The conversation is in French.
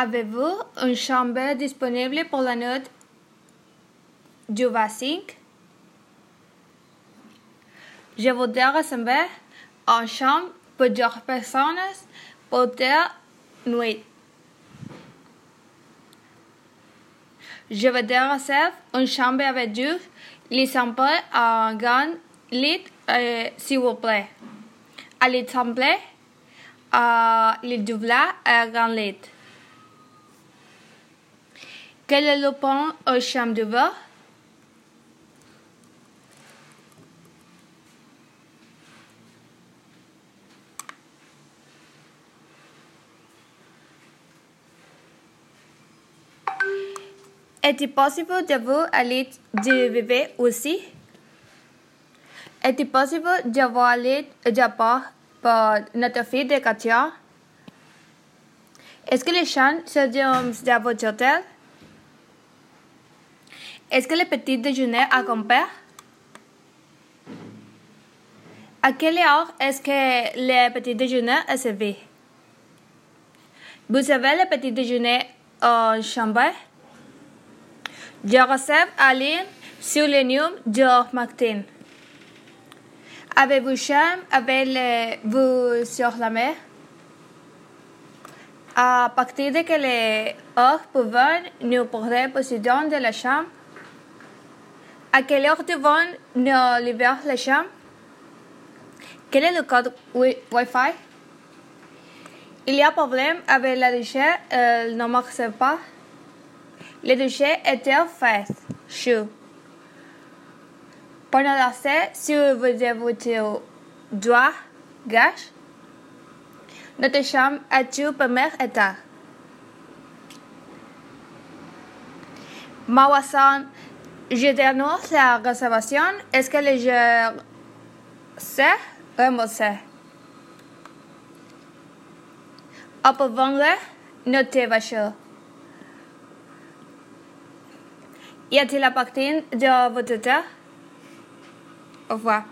Avez-vous une chambre disponible pour la nuit du 25? Je voudrais réserver une chambre pour deux personnes pour deux nuits. Je voudrais réserver une chambre avec deux lits simples, un grand lit, euh, s'il vous plaît. Simple, un lit double et un grand lit. Quel est le point aux chambres de vous? Est-il possible d'avoir un lit de bébé aussi? Est-il possible d'avoir lit de part pour notre fille de Katia? Est-ce que les chambres sont dans votre hôtel? Est-ce que le petit déjeuner a compris? À quelle heure est-ce que le petit déjeuner est servi? Vous avez le petit déjeuner en chambre? Je à ligne sur le numéro de Martin. Avez-vous chambre avec vous sur la mer? À partir de quelle heure pouvons-nous porter possession de la chambre? À quelle heure devons-nous livrer la chambre? Quel est le code Wi-Fi? Il y a problème avec la douche, elle ne marche pas. Le douche était fait chaud. Pendant l'accès, si vous avez votre doigt gauche, notre chambre est au premier étage. Mawasan, je dénonce la réservation. Est-ce que le joueur sait rembourser? On peut vendre notre voiture. Y a-t-il la partie de votre temps? Au revoir.